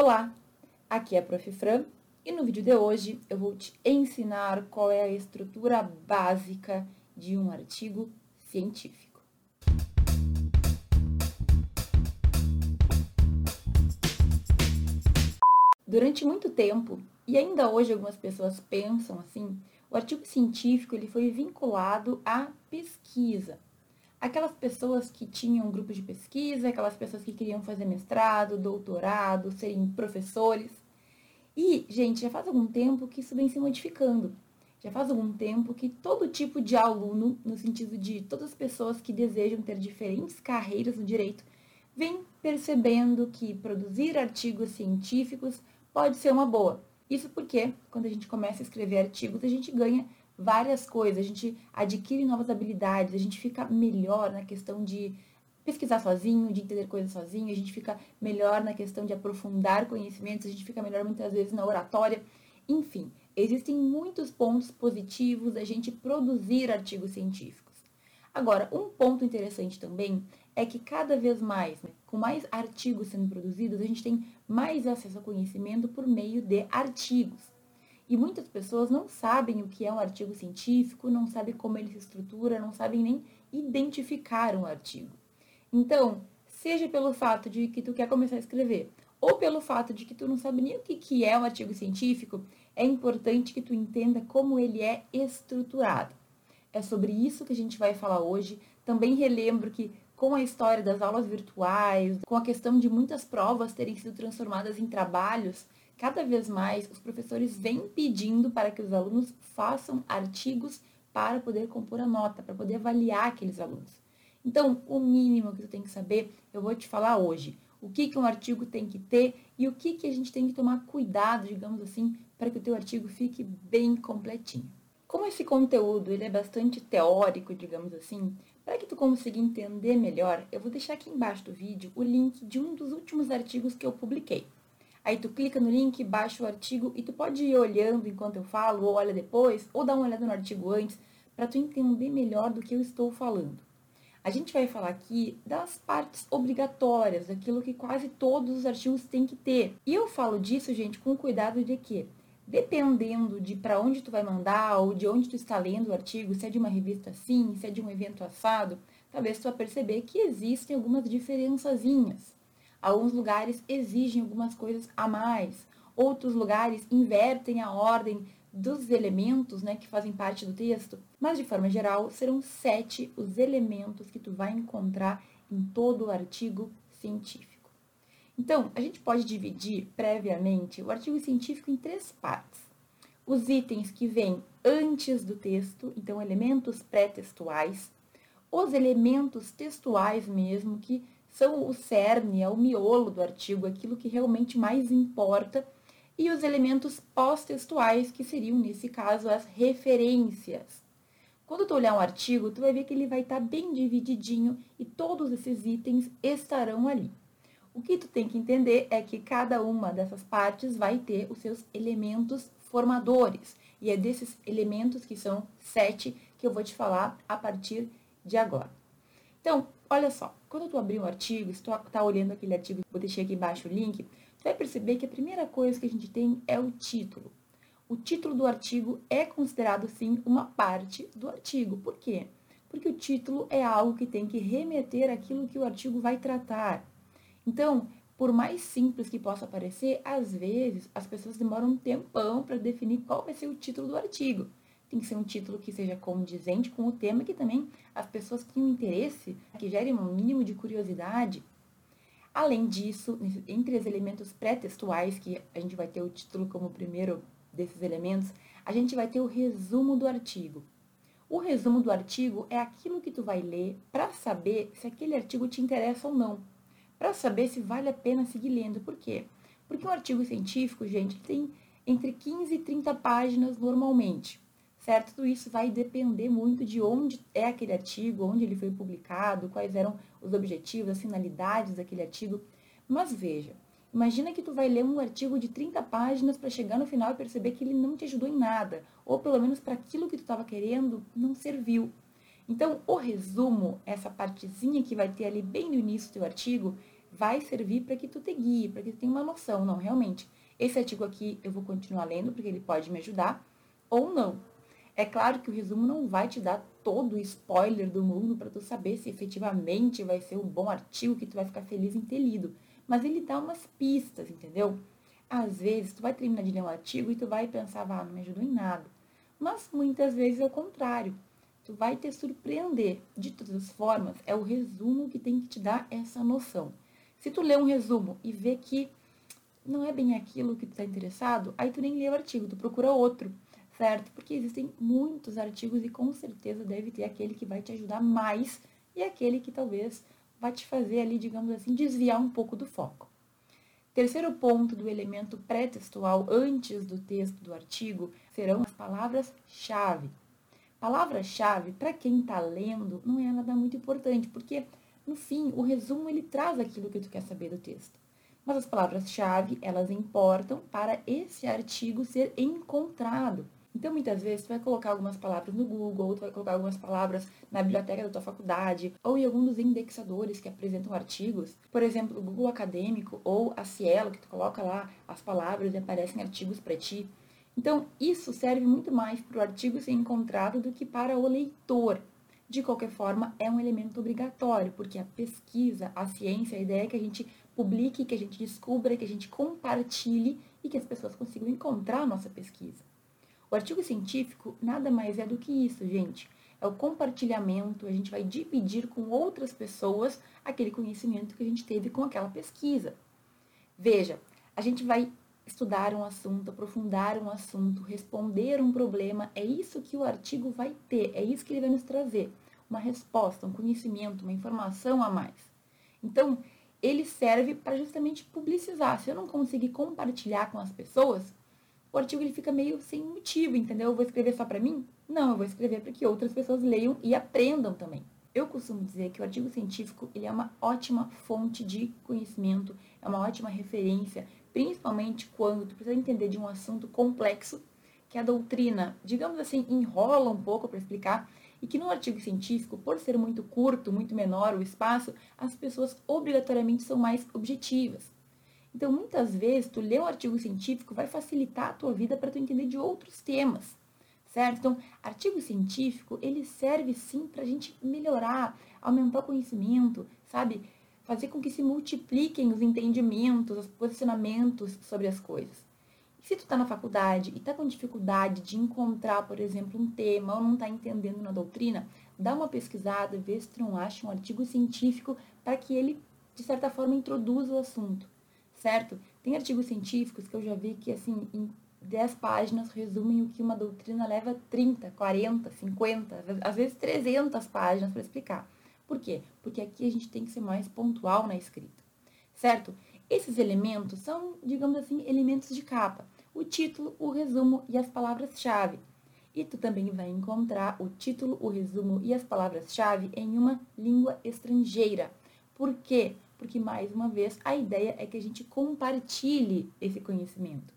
Olá, aqui é a Prof. Fran e no vídeo de hoje eu vou te ensinar qual é a estrutura básica de um artigo científico. Durante muito tempo, e ainda hoje algumas pessoas pensam assim, o artigo científico ele foi vinculado à pesquisa aquelas pessoas que tinham grupos de pesquisa, aquelas pessoas que queriam fazer mestrado, doutorado, serem professores. E, gente, já faz algum tempo que isso vem se modificando. Já faz algum tempo que todo tipo de aluno, no sentido de todas as pessoas que desejam ter diferentes carreiras no direito, vem percebendo que produzir artigos científicos pode ser uma boa. Isso porque, quando a gente começa a escrever artigos, a gente ganha várias coisas, a gente adquire novas habilidades, a gente fica melhor na questão de pesquisar sozinho, de entender coisas sozinho, a gente fica melhor na questão de aprofundar conhecimentos, a gente fica melhor muitas vezes na oratória. Enfim, existem muitos pontos positivos da gente produzir artigos científicos. Agora, um ponto interessante também é que cada vez mais, né, com mais artigos sendo produzidos, a gente tem mais acesso ao conhecimento por meio de artigos. E muitas pessoas não sabem o que é um artigo científico, não sabem como ele se estrutura, não sabem nem identificar um artigo. Então, seja pelo fato de que tu quer começar a escrever, ou pelo fato de que tu não sabe nem o que é um artigo científico, é importante que tu entenda como ele é estruturado. É sobre isso que a gente vai falar hoje. Também relembro que com a história das aulas virtuais, com a questão de muitas provas terem sido transformadas em trabalhos, cada vez mais os professores vêm pedindo para que os alunos façam artigos para poder compor a nota, para poder avaliar aqueles alunos. Então, o mínimo que tu tem que saber, eu vou te falar hoje. O que, que um artigo tem que ter e o que, que a gente tem que tomar cuidado, digamos assim, para que o teu artigo fique bem completinho. Como esse conteúdo ele é bastante teórico, digamos assim, para que tu consiga entender melhor, eu vou deixar aqui embaixo do vídeo o link de um dos últimos artigos que eu publiquei. Aí tu clica no link, baixa o artigo e tu pode ir olhando enquanto eu falo, ou olha depois, ou dá uma olhada no artigo antes, para tu entender melhor do que eu estou falando. A gente vai falar aqui das partes obrigatórias, daquilo que quase todos os artigos têm que ter. E eu falo disso, gente, com cuidado de que, dependendo de para onde tu vai mandar ou de onde tu está lendo o artigo, se é de uma revista assim, se é de um evento assado, talvez tu vá perceber que existem algumas diferençazinhas. Alguns lugares exigem algumas coisas a mais, outros lugares invertem a ordem dos elementos né, que fazem parte do texto, mas de forma geral serão sete os elementos que tu vai encontrar em todo o artigo científico. Então, a gente pode dividir previamente o artigo científico em três partes. Os itens que vêm antes do texto, então elementos pré-textuais, os elementos textuais mesmo, que são o cerne, é o miolo do artigo, aquilo que realmente mais importa, e os elementos pós-textuais, que seriam, nesse caso, as referências. Quando tu olhar um artigo, tu vai ver que ele vai estar tá bem divididinho e todos esses itens estarão ali. O que tu tem que entender é que cada uma dessas partes vai ter os seus elementos formadores. E é desses elementos, que são sete, que eu vou te falar a partir de agora. Então, olha só, quando tu abrir um artigo, se tu tá olhando aquele artigo, vou deixar aqui embaixo o link, tu vai perceber que a primeira coisa que a gente tem é o título. O título do artigo é considerado, sim, uma parte do artigo. Por quê? Porque o título é algo que tem que remeter aquilo que o artigo vai tratar. Então, por mais simples que possa parecer, às vezes as pessoas demoram um tempão para definir qual vai ser o título do artigo tem que ser um título que seja condizente com o tema, que também as pessoas tenham interesse, que gere um mínimo de curiosidade. Além disso, entre os elementos pré-textuais, que a gente vai ter o título como primeiro desses elementos, a gente vai ter o resumo do artigo. O resumo do artigo é aquilo que tu vai ler para saber se aquele artigo te interessa ou não. Para saber se vale a pena seguir lendo. Por quê? Porque um artigo científico, gente, tem entre 15 e 30 páginas normalmente certo? Tudo isso vai depender muito de onde é aquele artigo, onde ele foi publicado, quais eram os objetivos, as finalidades daquele artigo. Mas veja, imagina que tu vai ler um artigo de 30 páginas para chegar no final e perceber que ele não te ajudou em nada, ou pelo menos para aquilo que tu estava querendo não serviu. Então, o resumo, essa partezinha que vai ter ali bem no início do teu artigo, vai servir para que tu te guie, para que tu tenha uma noção, não, realmente, esse artigo aqui eu vou continuar lendo porque ele pode me ajudar, ou não. É claro que o resumo não vai te dar todo o spoiler do mundo para tu saber se efetivamente vai ser um bom artigo que tu vai ficar feliz em ter lido, mas ele dá umas pistas, entendeu? Às vezes tu vai terminar de ler um artigo e tu vai pensar, ah, não me ajudou em nada. Mas muitas vezes é o contrário. Tu vai te surpreender. De todas as formas, é o resumo que tem que te dar essa noção. Se tu lê um resumo e vê que não é bem aquilo que tu está interessado, aí tu nem lê o artigo, tu procura outro, certo? Porque existem muitos artigos e com certeza deve ter aquele que vai te ajudar mais e aquele que talvez vai te fazer ali, digamos assim, desviar um pouco do foco. Terceiro ponto do elemento pré-textual antes do texto do artigo serão as palavras-chave. Palavra-chave, para quem está lendo, não é nada muito importante, porque no fim, o resumo ele traz aquilo que tu quer saber do texto. Mas as palavras-chave, elas importam para esse artigo ser encontrado. Então, muitas vezes, tu vai colocar algumas palavras no Google, ou tu vai colocar algumas palavras na biblioteca da tua faculdade, ou em algum dos indexadores que apresentam artigos. Por exemplo, o Google Acadêmico ou a Cielo, que tu coloca lá as palavras e aparecem artigos para ti. Então, isso serve muito mais para o artigo ser encontrado do que para o leitor. De qualquer forma, é um elemento obrigatório, porque a pesquisa, a ciência, a ideia é que a gente publique, que a gente descubra, que a gente compartilhe e que as pessoas consigam encontrar a nossa pesquisa. O artigo científico nada mais é do que isso, gente. É o compartilhamento, a gente vai dividir com outras pessoas aquele conhecimento que a gente teve com aquela pesquisa. Veja, a gente vai estudar um assunto, aprofundar um assunto, responder um problema, é isso que o artigo vai ter, é isso que ele vai nos trazer. Uma resposta, um conhecimento, uma informação a mais. Então, ele serve para justamente publicizar. Se eu não conseguir compartilhar com as pessoas, o artigo ele fica meio sem motivo, entendeu? Eu vou escrever só para mim? Não, eu vou escrever para que outras pessoas leiam e aprendam também. Eu costumo dizer que o artigo científico ele é uma ótima fonte de conhecimento, é uma ótima referência, principalmente quando tu precisa entender de um assunto complexo que a doutrina, digamos assim, enrola um pouco para explicar e que no artigo científico, por ser muito curto, muito menor o espaço, as pessoas obrigatoriamente são mais objetivas. Então, muitas vezes, tu ler um artigo científico vai facilitar a tua vida para tu entender de outros temas, certo? Então, artigo científico, ele serve sim para a gente melhorar, aumentar o conhecimento, sabe? fazer com que se multipliquem os entendimentos, os posicionamentos sobre as coisas. E se tu está na faculdade e está com dificuldade de encontrar, por exemplo, um tema ou não está entendendo na doutrina, dá uma pesquisada, vê se tu não acha um artigo científico para que ele, de certa forma, introduza o assunto, certo? Tem artigos científicos que eu já vi que, assim, em 10 páginas resumem o que uma doutrina leva 30, 40, 50, às vezes 300 páginas para explicar. Por quê? Porque aqui a gente tem que ser mais pontual na escrita, certo? Esses elementos são, digamos assim, elementos de capa. O título, o resumo e as palavras-chave. E tu também vai encontrar o título, o resumo e as palavras-chave em uma língua estrangeira. Por quê? Porque, mais uma vez, a ideia é que a gente compartilhe esse conhecimento.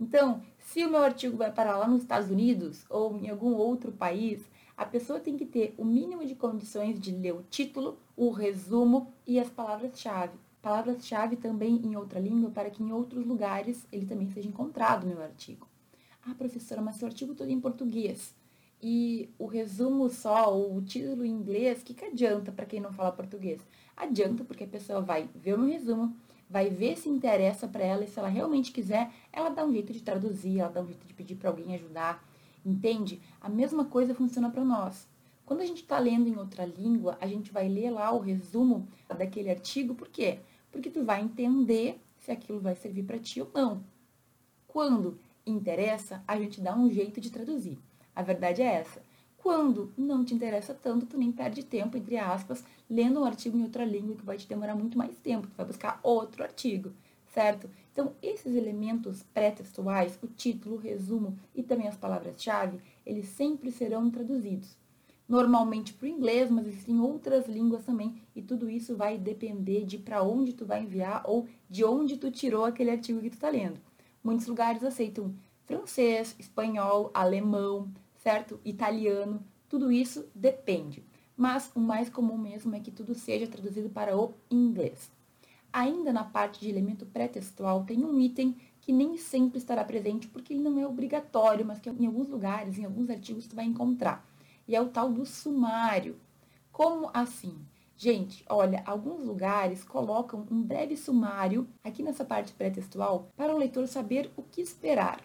Então, se o meu artigo vai parar lá nos Estados Unidos ou em algum outro país, a pessoa tem que ter o mínimo de condições de ler o título, o resumo e as palavras-chave. Palavras-chave também em outra língua para que em outros lugares ele também seja encontrado meu artigo. Ah, professora, mas seu artigo todo é em português. E o resumo só, o título em inglês, o que, que adianta para quem não fala português? Adianta porque a pessoa vai ver o meu resumo, vai ver se interessa para ela e se ela realmente quiser, ela dá um jeito de traduzir, ela dá um jeito de pedir para alguém ajudar. Entende? A mesma coisa funciona para nós. Quando a gente está lendo em outra língua, a gente vai ler lá o resumo daquele artigo, por quê? Porque tu vai entender se aquilo vai servir para ti ou não. Quando interessa, a gente dá um jeito de traduzir. A verdade é essa. Quando não te interessa tanto, tu nem perde tempo, entre aspas, lendo um artigo em outra língua que vai te demorar muito mais tempo. Tu vai buscar outro artigo certo? Então, esses elementos pré-textuais, o título, o resumo e também as palavras-chave, eles sempre serão traduzidos. Normalmente para o inglês, mas existem outras línguas também, e tudo isso vai depender de para onde tu vai enviar ou de onde tu tirou aquele artigo que tu está lendo. Muitos lugares aceitam francês, espanhol, alemão, certo? Italiano, tudo isso depende. Mas o mais comum mesmo é que tudo seja traduzido para o inglês. Ainda na parte de elemento pré-textual, tem um item que nem sempre estará presente porque ele não é obrigatório, mas que em alguns lugares, em alguns artigos, tu vai encontrar. E é o tal do sumário. Como assim? Gente, olha, alguns lugares colocam um breve sumário aqui nessa parte pré-textual para o leitor saber o que esperar.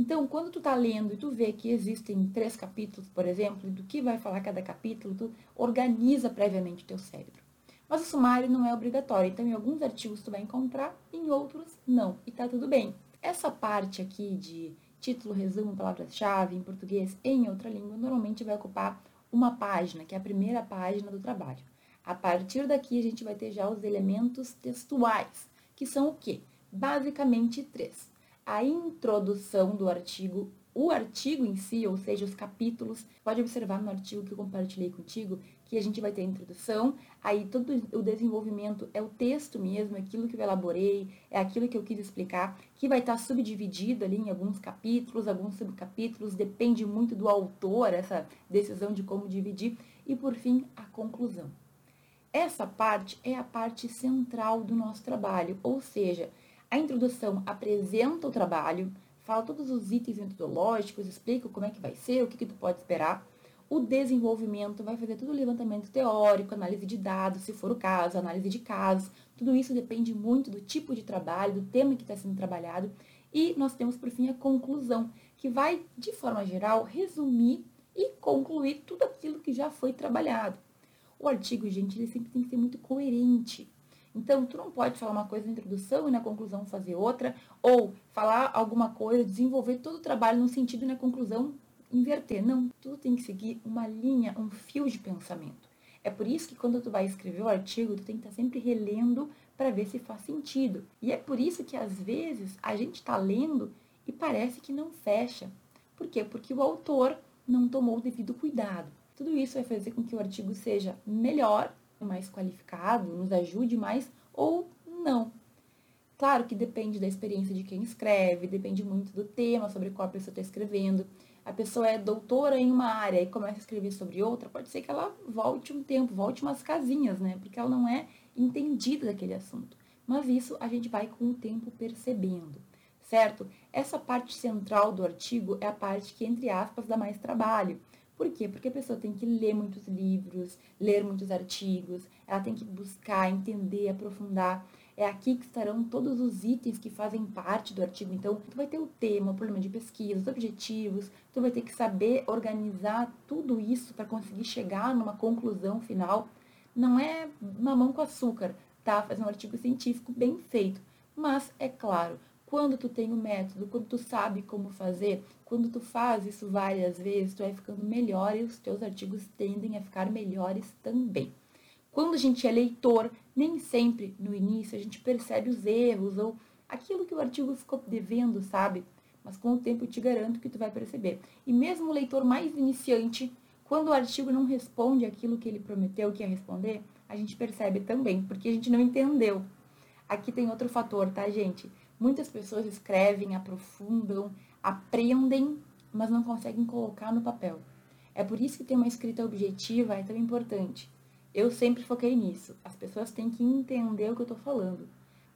Então, quando tu está lendo e tu vê que existem três capítulos, por exemplo, do que vai falar cada capítulo, tu organiza previamente o teu cérebro. Mas o sumário não é obrigatório, então em alguns artigos tu vai encontrar, em outros não, e tá tudo bem. Essa parte aqui de título, resumo, palavras-chave em português e em outra língua, normalmente vai ocupar uma página, que é a primeira página do trabalho. A partir daqui, a gente vai ter já os elementos textuais, que são o quê? Basicamente três. A introdução do artigo, o artigo em si, ou seja, os capítulos. Pode observar no artigo que eu compartilhei contigo que a gente vai ter a introdução, aí todo o desenvolvimento é o texto mesmo, é aquilo que eu elaborei, é aquilo que eu quis explicar, que vai estar subdividido ali em alguns capítulos, alguns subcapítulos, depende muito do autor, essa decisão de como dividir, e por fim, a conclusão. Essa parte é a parte central do nosso trabalho, ou seja, a introdução apresenta o trabalho, fala todos os itens metodológicos, explica como é que vai ser, o que, que tu pode esperar. O desenvolvimento vai fazer todo o levantamento teórico, análise de dados, se for o caso, análise de casos. Tudo isso depende muito do tipo de trabalho, do tema que está sendo trabalhado. E nós temos, por fim, a conclusão, que vai, de forma geral, resumir e concluir tudo aquilo que já foi trabalhado. O artigo, gente, ele sempre tem que ser muito coerente. Então, tu não pode falar uma coisa na introdução e na conclusão fazer outra, ou falar alguma coisa, desenvolver todo o trabalho no sentido e na conclusão inverter. Não, tudo tem que seguir uma linha, um fio de pensamento. É por isso que quando tu vai escrever o artigo, tu tem que estar sempre relendo para ver se faz sentido. E é por isso que às vezes a gente está lendo e parece que não fecha. Por quê? Porque o autor não tomou o devido cuidado. Tudo isso vai fazer com que o artigo seja melhor, mais qualificado, nos ajude mais ou não. Claro que depende da experiência de quem escreve, depende muito do tema sobre qual a pessoa está escrevendo. A pessoa é doutora em uma área e começa a escrever sobre outra, pode ser que ela volte um tempo, volte umas casinhas, né? Porque ela não é entendida daquele assunto. Mas isso a gente vai com o tempo percebendo, certo? Essa parte central do artigo é a parte que, entre aspas, dá mais trabalho. Por quê? Porque a pessoa tem que ler muitos livros, ler muitos artigos, ela tem que buscar, entender, aprofundar. É aqui que estarão todos os itens que fazem parte do artigo. Então, tu vai ter o tema, o problema de pesquisa, os objetivos, tu vai ter que saber organizar tudo isso para conseguir chegar numa conclusão final. Não é mamão com açúcar, tá? Fazer um artigo científico bem feito. Mas, é claro, quando tu tem o método, quando tu sabe como fazer, quando tu faz isso várias vezes, tu vai ficando melhor e os teus artigos tendem a ficar melhores também. Quando a gente é leitor, nem sempre no início a gente percebe os erros ou aquilo que o artigo ficou devendo, sabe? Mas com o tempo eu te garanto que tu vai perceber. E mesmo o leitor mais iniciante, quando o artigo não responde aquilo que ele prometeu que ia responder, a gente percebe também, porque a gente não entendeu. Aqui tem outro fator, tá, gente? Muitas pessoas escrevem, aprofundam, aprendem, mas não conseguem colocar no papel. É por isso que ter uma escrita objetiva é tão importante. Eu sempre foquei nisso. As pessoas têm que entender o que eu estou falando.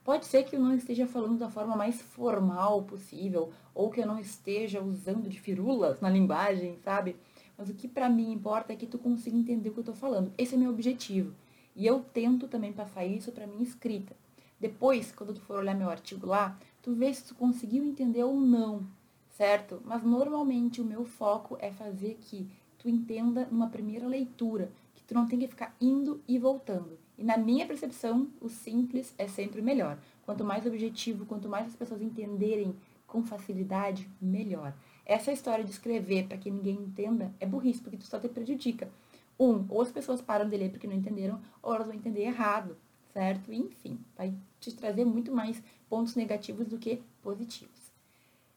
Pode ser que eu não esteja falando da forma mais formal possível, ou que eu não esteja usando de firulas na linguagem, sabe? Mas o que para mim importa é que tu consiga entender o que eu estou falando. Esse é meu objetivo. E eu tento também passar isso para minha escrita. Depois, quando tu for olhar meu artigo lá, tu vê se tu conseguiu entender ou não, certo? Mas normalmente o meu foco é fazer que tu entenda numa primeira leitura, que tu não tenha que ficar indo e voltando. E na minha percepção, o simples é sempre melhor. Quanto mais objetivo, quanto mais as pessoas entenderem com facilidade, melhor. Essa história de escrever para que ninguém entenda é burrice, porque tu só te prejudica. Um, ou as pessoas param de ler porque não entenderam, ou elas vão entender errado certo? Enfim, vai te trazer muito mais pontos negativos do que positivos.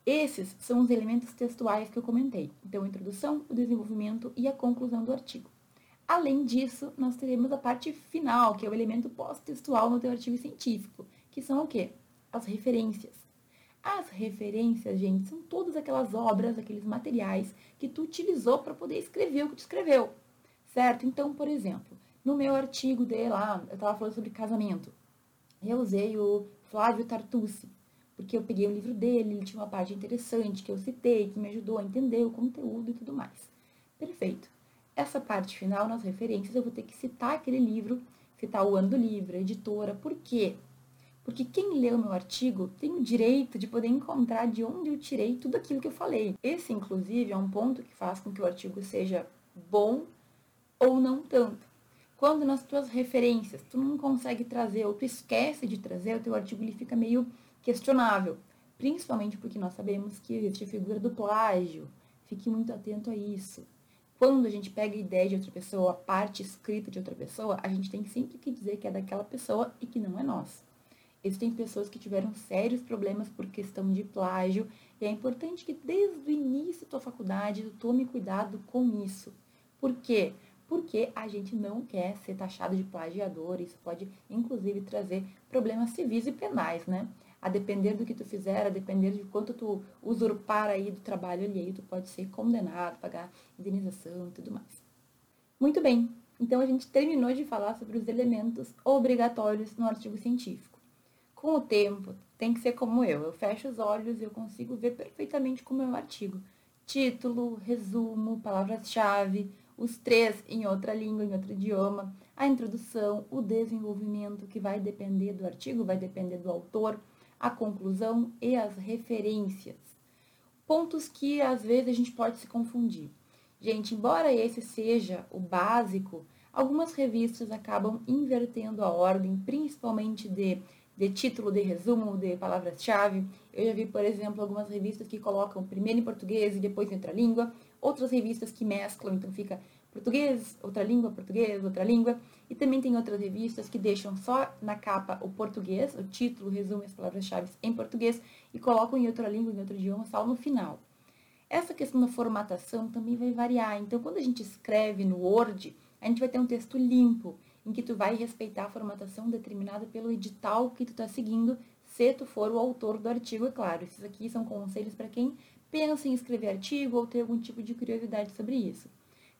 Esses são os elementos textuais que eu comentei. Então, a introdução, o desenvolvimento e a conclusão do artigo. Além disso, nós teremos a parte final, que é o elemento pós-textual no teu artigo científico, que são o quê? As referências. As referências, gente, são todas aquelas obras, aqueles materiais que tu utilizou para poder escrever o que tu escreveu, certo? Então, por exemplo, no meu artigo de lá, eu estava falando sobre casamento. eu usei o Flávio Tartucci, porque eu peguei o livro dele, ele tinha uma parte interessante que eu citei, que me ajudou a entender o conteúdo e tudo mais. Perfeito. Essa parte final, nas referências, eu vou ter que citar aquele livro, citar o ano do livro, a editora. Por quê? Porque quem o meu artigo tem o direito de poder encontrar de onde eu tirei tudo aquilo que eu falei. Esse, inclusive, é um ponto que faz com que o artigo seja bom ou não tanto. Quando nas tuas referências tu não consegue trazer ou tu esquece de trazer, o teu artigo ele fica meio questionável. Principalmente porque nós sabemos que existe a figura do plágio. Fique muito atento a isso. Quando a gente pega a ideia de outra pessoa, a parte escrita de outra pessoa, a gente tem sempre que dizer que é daquela pessoa e que não é nossa. Existem pessoas que tiveram sérios problemas por questão de plágio e é importante que desde o início da tua faculdade tu tome cuidado com isso. Por quê? Porque a gente não quer ser taxado de plagiador, isso pode inclusive trazer problemas civis e penais, né? A depender do que tu fizer, a depender de quanto tu usurpar aí do trabalho alheio, tu pode ser condenado, pagar indenização e tudo mais. Muito bem, então a gente terminou de falar sobre os elementos obrigatórios no artigo científico. Com o tempo, tem que ser como eu. Eu fecho os olhos e eu consigo ver perfeitamente como é o artigo. Título, resumo, palavras-chave, os três em outra língua, em outro idioma, a introdução, o desenvolvimento, que vai depender do artigo, vai depender do autor, a conclusão e as referências. Pontos que às vezes a gente pode se confundir. Gente, embora esse seja o básico, algumas revistas acabam invertendo a ordem, principalmente de, de título, de resumo, de palavras-chave. Eu já vi, por exemplo, algumas revistas que colocam primeiro em português e depois em outra língua, outras revistas que mesclam, então fica português, outra língua, português, outra língua. E também tem outras revistas que deixam só na capa o português, o título, o resumo as palavras-chave em português e colocam em outra língua, em outro idioma, só no final. Essa questão da formatação também vai variar. Então, quando a gente escreve no Word, a gente vai ter um texto limpo, em que tu vai respeitar a formatação determinada pelo edital que tu está seguindo, se tu for o autor do artigo, é claro. Esses aqui são conselhos para quem pensa em escrever artigo ou ter algum tipo de curiosidade sobre isso.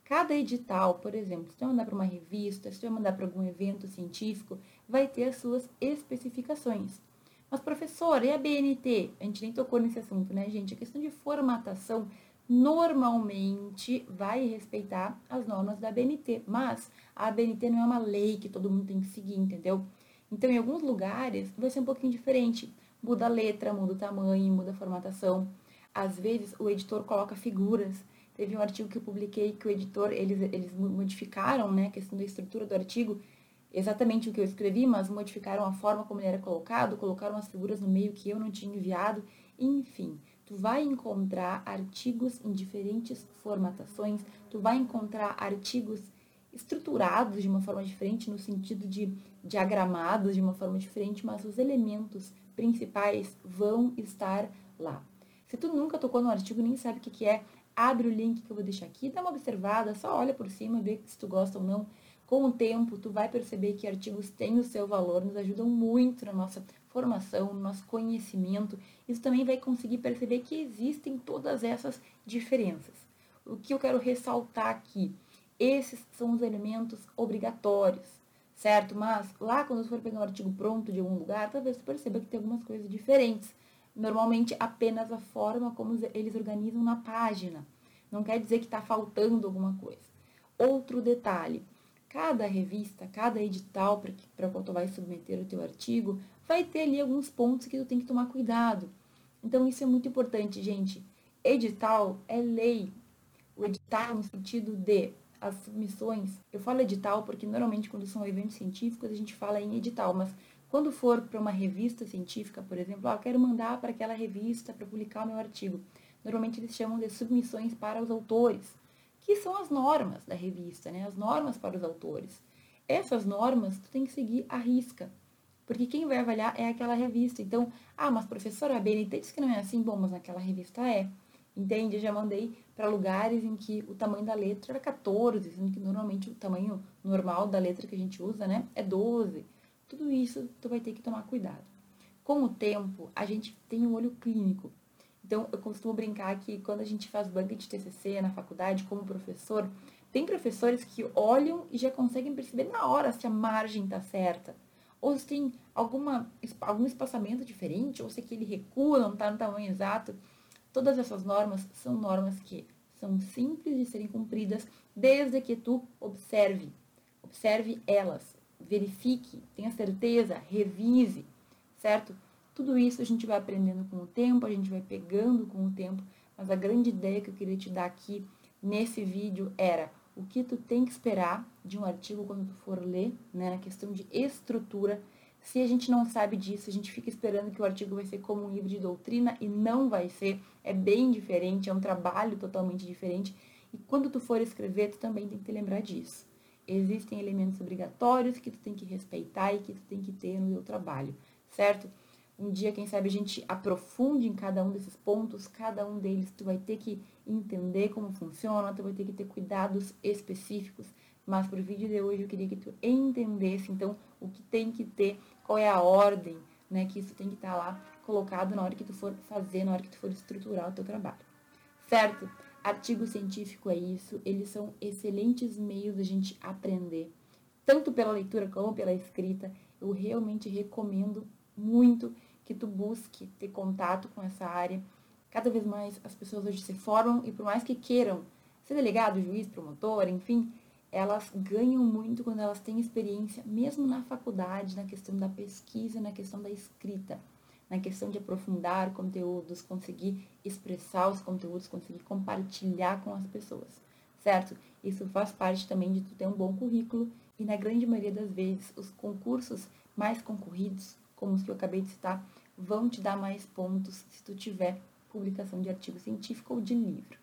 Cada edital, por exemplo, se vai mandar para uma revista, se vai mandar para algum evento científico, vai ter as suas especificações. Mas, professor, e a BNT? A gente nem tocou nesse assunto, né, gente? A questão de formatação normalmente vai respeitar as normas da BNT, mas a BNT não é uma lei que todo mundo tem que seguir, entendeu? Então, em alguns lugares, vai ser um pouquinho diferente. Muda a letra, muda o tamanho, muda a formatação. Às vezes, o editor coloca figuras Teve um artigo que eu publiquei que o editor, eles, eles modificaram, né, a questão da estrutura do artigo, exatamente o que eu escrevi, mas modificaram a forma como ele era colocado, colocaram as figuras no meio que eu não tinha enviado, enfim. Tu vai encontrar artigos em diferentes formatações, tu vai encontrar artigos estruturados de uma forma diferente, no sentido de diagramados de uma forma diferente, mas os elementos principais vão estar lá. Se tu nunca tocou no artigo, nem sabe o que, que é, abre o link que eu vou deixar aqui, dá uma observada, só olha por cima, vê se tu gosta ou não. Com o tempo, tu vai perceber que artigos têm o seu valor, nos ajudam muito na nossa formação, no nosso conhecimento. Isso também vai conseguir perceber que existem todas essas diferenças. O que eu quero ressaltar aqui, esses são os elementos obrigatórios, certo? Mas lá quando você for pegar um artigo pronto de algum lugar, talvez você perceba que tem algumas coisas diferentes normalmente apenas a forma como eles organizam na página. Não quer dizer que está faltando alguma coisa. Outro detalhe, cada revista, cada edital para qual tu vai submeter o teu artigo, vai ter ali alguns pontos que tu tem que tomar cuidado. Então isso é muito importante, gente. Edital é lei. O edital no sentido de as submissões. Eu falo edital porque normalmente quando são eventos científicos a gente fala em edital, mas quando for para uma revista científica, por exemplo, ah, eu quero mandar para aquela revista para publicar o meu artigo. Normalmente eles chamam de submissões para os autores, que são as normas da revista, né? as normas para os autores. Essas normas tu tem que seguir à risca, porque quem vai avaliar é aquela revista. Então, ah, mas professora, a BNT disse que não é assim, bom, mas naquela revista é. Entende? Eu já mandei para lugares em que o tamanho da letra era 14, sendo que normalmente o tamanho normal da letra que a gente usa, né, é 12. Tudo isso tu vai ter que tomar cuidado. Com o tempo, a gente tem um olho clínico. Então, eu costumo brincar que quando a gente faz banca de TCC na faculdade, como professor, tem professores que olham e já conseguem perceber na hora se a margem está certa. ou se tem alguma, algum espaçamento diferente, ou se aquele recua, não está no tamanho exato. Todas essas normas são normas que são simples de serem cumpridas desde que tu observe. Observe elas, verifique, tenha certeza, revise, certo? Tudo isso a gente vai aprendendo com o tempo, a gente vai pegando com o tempo, mas a grande ideia que eu queria te dar aqui nesse vídeo era o que tu tem que esperar de um artigo quando tu for ler, né, na questão de estrutura. Se a gente não sabe disso, a gente fica esperando que o artigo vai ser como um livro de doutrina e não vai ser, é bem diferente, é um trabalho totalmente diferente. E quando tu for escrever, tu também tem que te lembrar disso. Existem elementos obrigatórios que tu tem que respeitar e que tu tem que ter no teu trabalho, certo? Um dia, quem sabe, a gente aprofunde em cada um desses pontos, cada um deles tu vai ter que entender como funciona, tu vai ter que ter cuidados específicos. Mas para o vídeo de hoje eu queria que tu entendesse, então, o que tem que ter, qual é a ordem, né, que isso tem que estar tá lá colocado na hora que tu for fazer, na hora que tu for estruturar o teu trabalho. Certo? Artigo científico é isso, eles são excelentes meios da gente aprender, tanto pela leitura como pela escrita. Eu realmente recomendo muito que tu busque ter contato com essa área. Cada vez mais as pessoas hoje se formam e por mais que queiram ser delegado, juiz, promotor, enfim, elas ganham muito quando elas têm experiência, mesmo na faculdade, na questão da pesquisa, na questão da escrita, na questão de aprofundar conteúdos, conseguir expressar os conteúdos, conseguir compartilhar com as pessoas, certo? Isso faz parte também de tu ter um bom currículo e na grande maioria das vezes os concursos mais concorridos como os que eu acabei de citar, vão te dar mais pontos se tu tiver publicação de artigo científico ou de livro,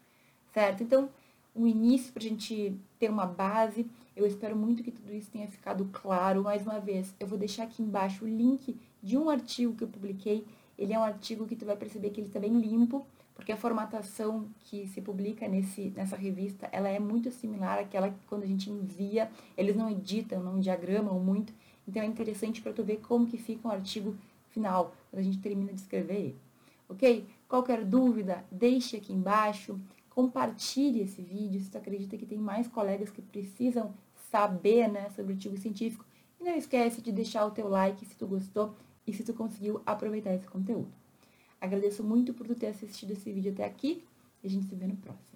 certo? Então, um início para a gente ter uma base. Eu espero muito que tudo isso tenha ficado claro. Mais uma vez, eu vou deixar aqui embaixo o link de um artigo que eu publiquei. Ele é um artigo que tu vai perceber que ele está bem limpo, porque a formatação que se publica nesse, nessa revista, ela é muito similar àquela que quando a gente envia, eles não editam, não diagramam muito, então é interessante para tu ver como que fica o artigo final, quando a gente termina de escrever ele. Ok? Qualquer dúvida, deixe aqui embaixo, compartilhe esse vídeo se tu acredita que tem mais colegas que precisam saber né, sobre o artigo científico. E não esquece de deixar o teu like se tu gostou e se tu conseguiu aproveitar esse conteúdo. Agradeço muito por tu ter assistido esse vídeo até aqui e a gente se vê no próximo.